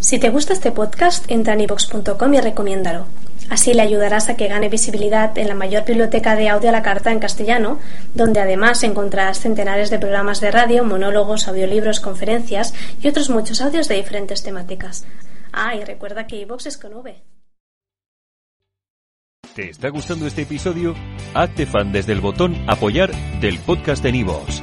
Si te gusta este podcast, entra en ivox.com y recomiéndalo. Así le ayudarás a que gane visibilidad en la mayor biblioteca de audio a la carta en castellano, donde además encontrarás centenares de programas de radio, monólogos, audiolibros, conferencias y otros muchos audios de diferentes temáticas. Ah, y recuerda que iVox es con V. ¿Te está gustando este episodio? Hazte fan desde el botón Apoyar del podcast de Nivos.